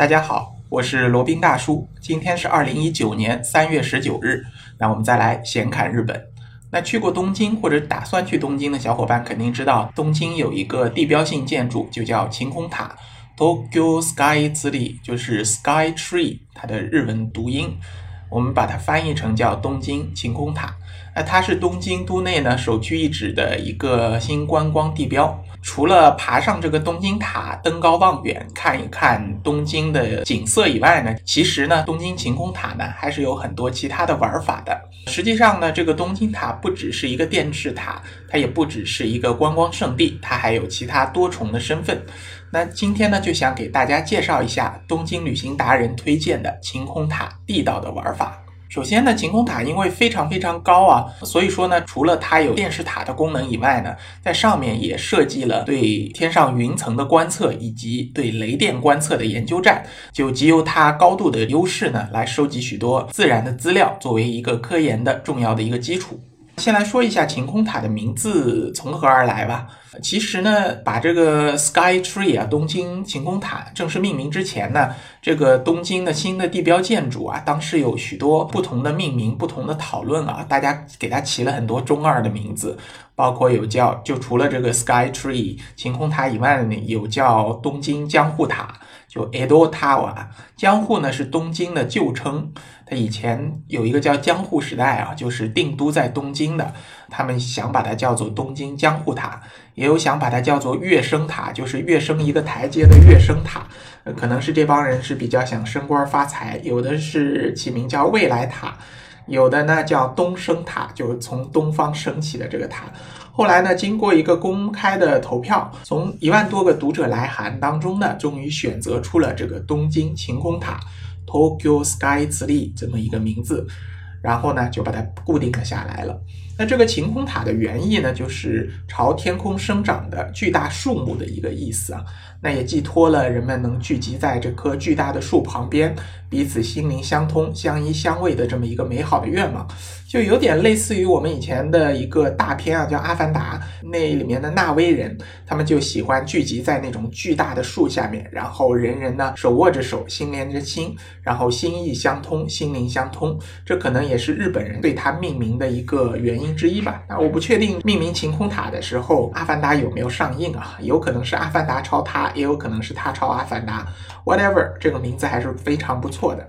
大家好，我是罗宾大叔。今天是二零一九年三月十九日，那我们再来闲侃日本。那去过东京或者打算去东京的小伙伴肯定知道，东京有一个地标性建筑，就叫晴空塔 （Tokyo Sky Tree），就是 Sky Tree，它的日文读音，我们把它翻译成叫东京晴空塔。那它是东京都内呢首屈一指的一个新观光地标。除了爬上这个东京塔，登高望远看一看东京的景色以外呢，其实呢，东京晴空塔呢还是有很多其他的玩法的。实际上呢，这个东京塔不只是一个电视塔，它也不只是一个观光胜地，它还有其他多重的身份。那今天呢，就想给大家介绍一下东京旅行达人推荐的晴空塔地道的玩法。首先呢，晴空塔因为非常非常高啊，所以说呢，除了它有电视塔的功能以外呢，在上面也设计了对天上云层的观测以及对雷电观测的研究站，就藉由它高度的优势呢，来收集许多自然的资料，作为一个科研的重要的一个基础。先来说一下晴空塔的名字从何而来吧。其实呢，把这个 Sky Tree 啊，东京晴空塔正式命名之前呢，这个东京的新的地标建筑啊，当时有许多不同的命名、不同的讨论啊，大家给它起了很多中二的名字，包括有叫就除了这个 Sky Tree 晴空塔以外呢，有叫东京江户塔。就 Edo Tower，江户呢是东京的旧称，以前有一个叫江户时代啊，就是定都在东京的，他们想把它叫做东京江户塔，也有想把它叫做月升塔，就是月升一个台阶的月升塔，可能是这帮人是比较想升官发财，有的是起名叫未来塔。有的呢叫东升塔，就是从东方升起的这个塔。后来呢，经过一个公开的投票，从一万多个读者来函当中呢，终于选择出了这个东京晴空塔 （Tokyo Sky Tree） 这么一个名字，然后呢就把它固定了下来了。那这个晴空塔的原意呢，就是朝天空生长的巨大树木的一个意思啊。那也寄托了人们能聚集在这棵巨大的树旁边，彼此心灵相通、相依相偎的这么一个美好的愿望，就有点类似于我们以前的一个大片啊，叫《阿凡达》那里面的纳威人，他们就喜欢聚集在那种巨大的树下面，然后人人呢手握着手，心连着心，然后心意相通、心灵相通。这可能也是日本人对它命名的一个原因之一吧。那我不确定命名晴空塔的时候，《阿凡达》有没有上映啊？有可能是《阿凡达》抄它。也有可能是他抄《阿凡达》，whatever，这个名字还是非常不错的。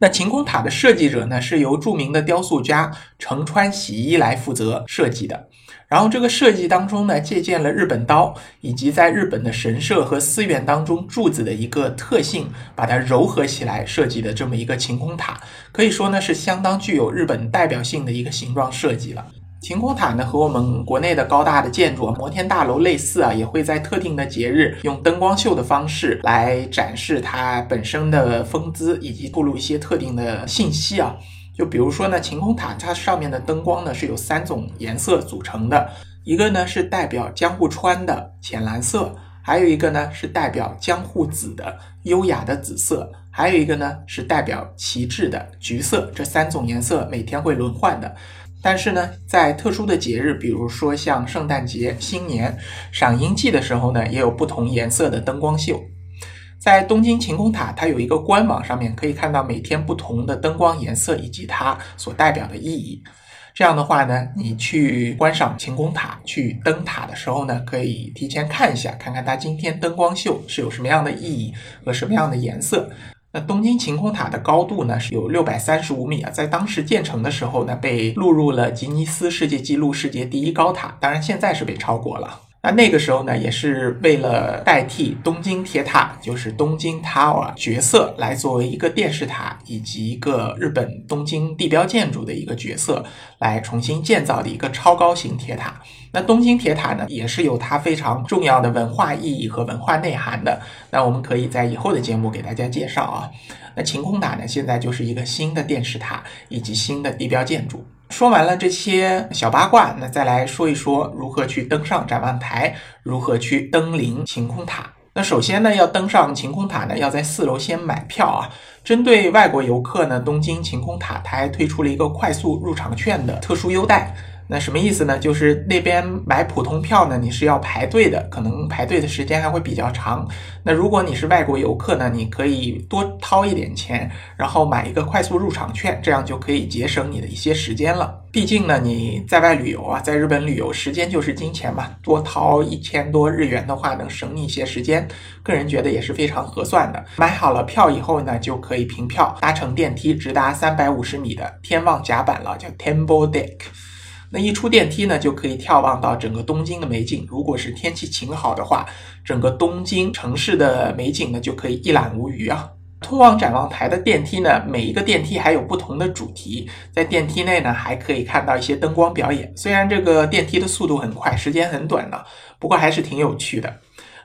那晴空塔的设计者呢，是由著名的雕塑家城川喜一来负责设计的。然后这个设计当中呢，借鉴了日本刀以及在日本的神社和寺院当中柱子的一个特性，把它糅合起来设计的这么一个晴空塔，可以说呢是相当具有日本代表性的一个形状设计了。晴空塔呢，和我们国内的高大的建筑摩天大楼类似啊，也会在特定的节日用灯光秀的方式来展示它本身的风姿，以及透露一些特定的信息啊。就比如说呢，晴空塔它上面的灯光呢是有三种颜色组成的，一个呢是代表江户川的浅蓝色，还有一个呢是代表江户紫的优雅的紫色，还有一个呢是代表旗帜的橘色。这三种颜色每天会轮换的。但是呢，在特殊的节日，比如说像圣诞节、新年、赏樱季的时候呢，也有不同颜色的灯光秀。在东京晴空塔，它有一个官网，上面可以看到每天不同的灯光颜色以及它所代表的意义。这样的话呢，你去观赏晴空塔、去登塔的时候呢，可以提前看一下，看看它今天灯光秀是有什么样的意义和什么样的颜色。那东京晴空塔的高度呢是有六百三十五米啊，在当时建成的时候呢，被录入了吉尼斯世界纪录世界第一高塔，当然现在是被超过了。那那个时候呢，也是为了代替东京铁塔，就是东京 Tower 角色，来作为一个电视塔以及一个日本东京地标建筑的一个角色，来重新建造的一个超高型铁塔。那东京铁塔呢，也是有它非常重要的文化意义和文化内涵的。那我们可以在以后的节目给大家介绍啊。那晴空塔呢，现在就是一个新的电视塔以及新的地标建筑。说完了这些小八卦，那再来说一说如何去登上展望台，如何去登临晴空塔。那首先呢，要登上晴空塔呢，要在四楼先买票啊。针对外国游客呢，东京晴空塔台推出了一个快速入场券的特殊优待。那什么意思呢？就是那边买普通票呢，你是要排队的，可能排队的时间还会比较长。那如果你是外国游客呢，你可以多掏一点钱，然后买一个快速入场券，这样就可以节省你的一些时间了。毕竟呢，你在外旅游啊，在日本旅游，时间就是金钱嘛，多掏一千多日元的话，能省你一些时间。个人觉得也是非常合算的。买好了票以后呢，就可以凭票搭乘电梯直达三百五十米的天望甲板了，叫 Temple Deck。那一出电梯呢，就可以眺望到整个东京的美景。如果是天气晴好的话，整个东京城市的美景呢，就可以一览无余啊。通往展望台的电梯呢，每一个电梯还有不同的主题，在电梯内呢，还可以看到一些灯光表演。虽然这个电梯的速度很快，时间很短呢，不过还是挺有趣的。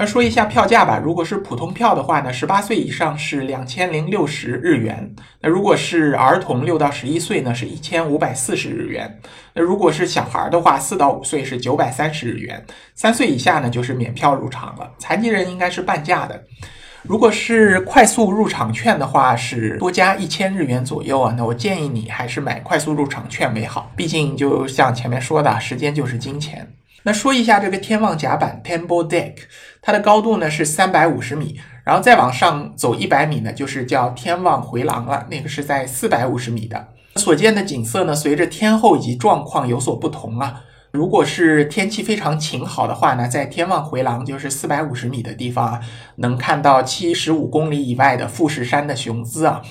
那说一下票价吧。如果是普通票的话呢，十八岁以上是两千零六十日元。那如果是儿童六到十一岁呢，是一千五百四十日元。那如果是小孩的话，四到五岁是九百三十日元。三岁以下呢，就是免票入场了。残疾人应该是半价的。如果是快速入场券的话，是多加一千日元左右啊。那我建议你还是买快速入场券为好，毕竟就像前面说的，时间就是金钱。那说一下这个天望甲板 （Temple Deck），它的高度呢是三百五十米，然后再往上走一百米呢，就是叫天望回廊了，那个是在四百五十米的。所见的景色呢，随着天候以及状况有所不同啊。如果是天气非常晴好的话呢，在天望回廊就是四百五十米的地方啊，能看到七十五公里以外的富士山的雄姿啊。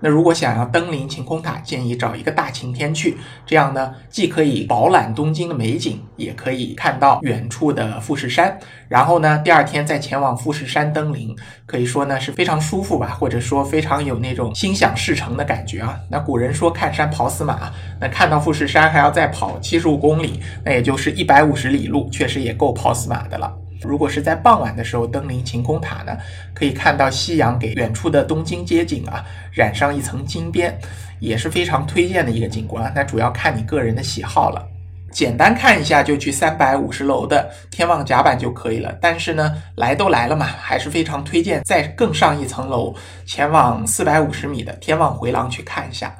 那如果想要登临晴空塔，建议找一个大晴天去，这样呢，既可以饱览东京的美景，也可以看到远处的富士山。然后呢，第二天再前往富士山登临，可以说呢是非常舒服吧，或者说非常有那种心想事成的感觉啊。那古人说看山跑死马，那看到富士山还要再跑七十五公里，那也就是一百五十里路，确实也够跑死马的了。如果是在傍晚的时候登临晴空塔呢，可以看到夕阳给远处的东京街景啊染上一层金边，也是非常推荐的一个景观。那主要看你个人的喜好了。简单看一下就去三百五十楼的天望甲板就可以了。但是呢，来都来了嘛，还是非常推荐再更上一层楼，前往四百五十米的天望回廊去看一下。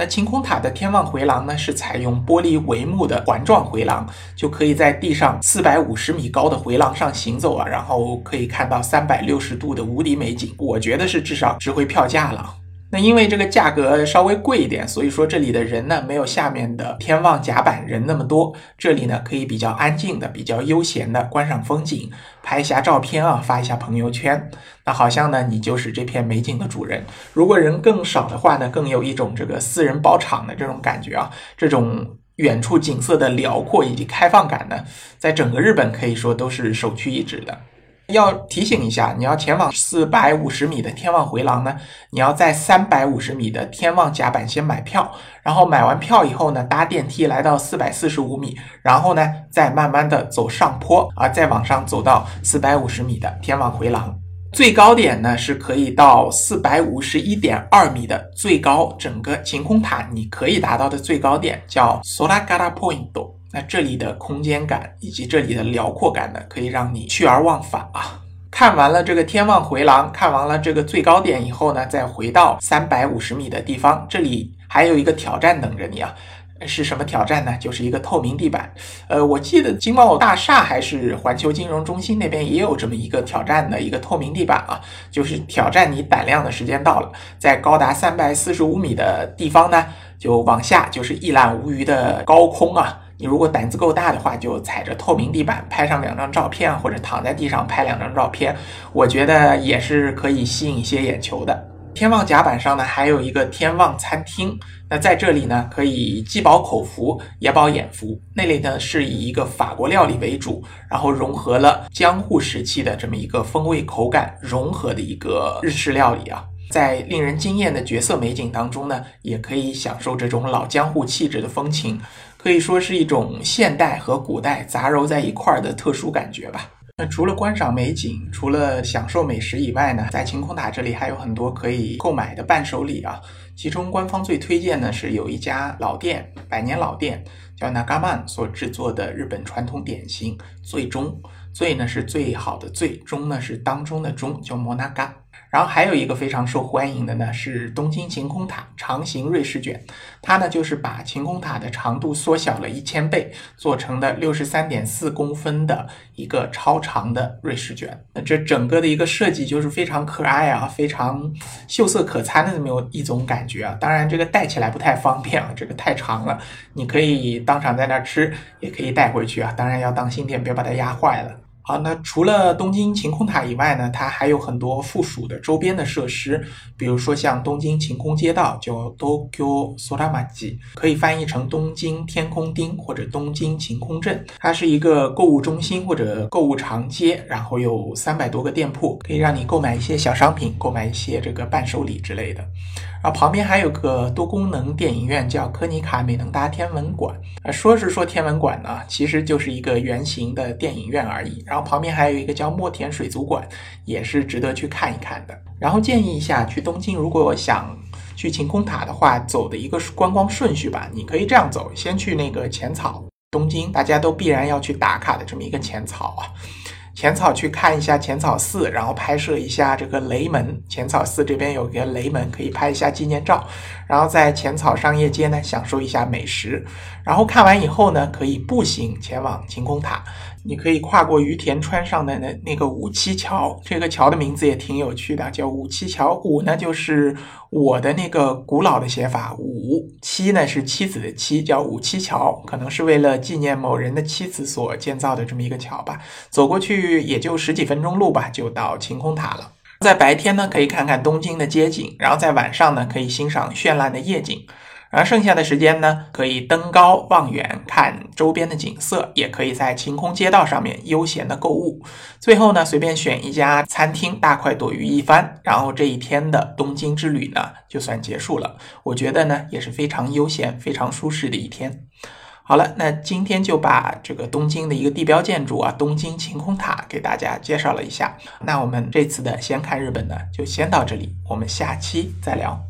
那晴空塔的天望回廊呢，是采用玻璃帷幕的环状回廊，就可以在地上四百五十米高的回廊上行走啊，然后可以看到三百六十度的无敌美景。我觉得是至少值回票价了。那因为这个价格稍微贵一点，所以说这里的人呢没有下面的天望甲板人那么多。这里呢可以比较安静的、比较悠闲的观赏风景，拍一下照片啊，发一下朋友圈。那好像呢你就是这片美景的主人。如果人更少的话呢，更有一种这个私人包场的这种感觉啊。这种远处景色的辽阔以及开放感呢，在整个日本可以说都是首屈一指的。要提醒一下，你要前往四百五十米的天望回廊呢，你要在三百五十米的天望甲板先买票，然后买完票以后呢，搭电梯来到四百四十五米，然后呢，再慢慢的走上坡啊，再往上走到四百五十米的天望回廊，最高点呢是可以到四百五十一点二米的最高，整个晴空塔你可以达到的最高点叫 Solagara Point。那这里的空间感以及这里的辽阔感呢，可以让你去而忘返啊！看完了这个天望回廊，看完了这个最高点以后呢，再回到三百五十米的地方，这里还有一个挑战等着你啊！是什么挑战呢？就是一个透明地板。呃，我记得金茂大厦还是环球金融中心那边也有这么一个挑战的一个透明地板啊，就是挑战你胆量的时间到了，在高达三百四十五米的地方呢，就往下就是一览无余的高空啊。你如果胆子够大的话，就踩着透明地板拍上两张照片，或者躺在地上拍两张照片，我觉得也是可以吸引一些眼球的。天望甲板上呢，还有一个天望餐厅，那在这里呢，可以既饱口福也饱眼福。那里呢是以一个法国料理为主，然后融合了江户时期的这么一个风味口感融合的一个日式料理啊。在令人惊艳的绝色美景当中呢，也可以享受这种老江户气质的风情。可以说是一种现代和古代杂糅在一块儿的特殊感觉吧。那除了观赏美景，除了享受美食以外呢，在晴空塔这里还有很多可以购买的伴手礼啊。其中官方最推荐呢是有一家老店，百年老店叫 Nagaman 所制作的日本传统点心最中。最呢是最好的最，中呢是当中的中，叫 Monaga。然后还有一个非常受欢迎的呢是东京晴空塔长形瑞士卷，它呢就是把晴空塔的长度缩小了一千倍做成的六十三点四公分的一个超长的瑞士卷。那这整个的一个设计就是非常可爱啊，非常秀色可餐的这么一种感觉啊。当然这个带起来不太方便啊，这个太长了。你可以当场在那儿吃，也可以带回去啊。当然要当心点，别把它压坏了。好，那除了东京晴空塔以外呢，它还有很多附属的周边的设施，比如说像东京晴空街道，叫 Tokyo Soramaji，可以翻译成东京天空町或者东京晴空镇。它是一个购物中心或者购物长街，然后有三百多个店铺，可以让你购买一些小商品，购买一些这个伴手礼之类的。然后旁边还有个多功能电影院，叫科尼卡美能达天文馆。啊，说是说天文馆呢，其实就是一个圆形的电影院而已。然后旁边还有一个叫墨田水族馆，也是值得去看一看的。然后建议一下，去东京如果想去晴空塔的话，走的一个观光顺序吧。你可以这样走，先去那个浅草，东京大家都必然要去打卡的这么一个浅草啊。浅草去看一下浅草寺，然后拍摄一下这个雷门。浅草寺这边有一个雷门，可以拍一下纪念照。然后在浅草商业街呢，享受一下美食。然后看完以后呢，可以步行前往晴空塔。你可以跨过于田川上的那那个五七桥，这个桥的名字也挺有趣的，叫五七桥。五呢就是我的那个古老的写法，五七呢是妻子的妻，叫五七桥，可能是为了纪念某人的妻子所建造的这么一个桥吧。走过去也就十几分钟路吧，就到晴空塔了。在白天呢，可以看看东京的街景，然后在晚上呢，可以欣赏绚烂的夜景。而剩下的时间呢，可以登高望远看周边的景色，也可以在晴空街道上面悠闲的购物。最后呢，随便选一家餐厅大快朵颐一番，然后这一天的东京之旅呢，就算结束了。我觉得呢，也是非常悠闲、非常舒适的一天。好了，那今天就把这个东京的一个地标建筑啊，东京晴空塔给大家介绍了一下。那我们这次的先看日本呢，就先到这里，我们下期再聊。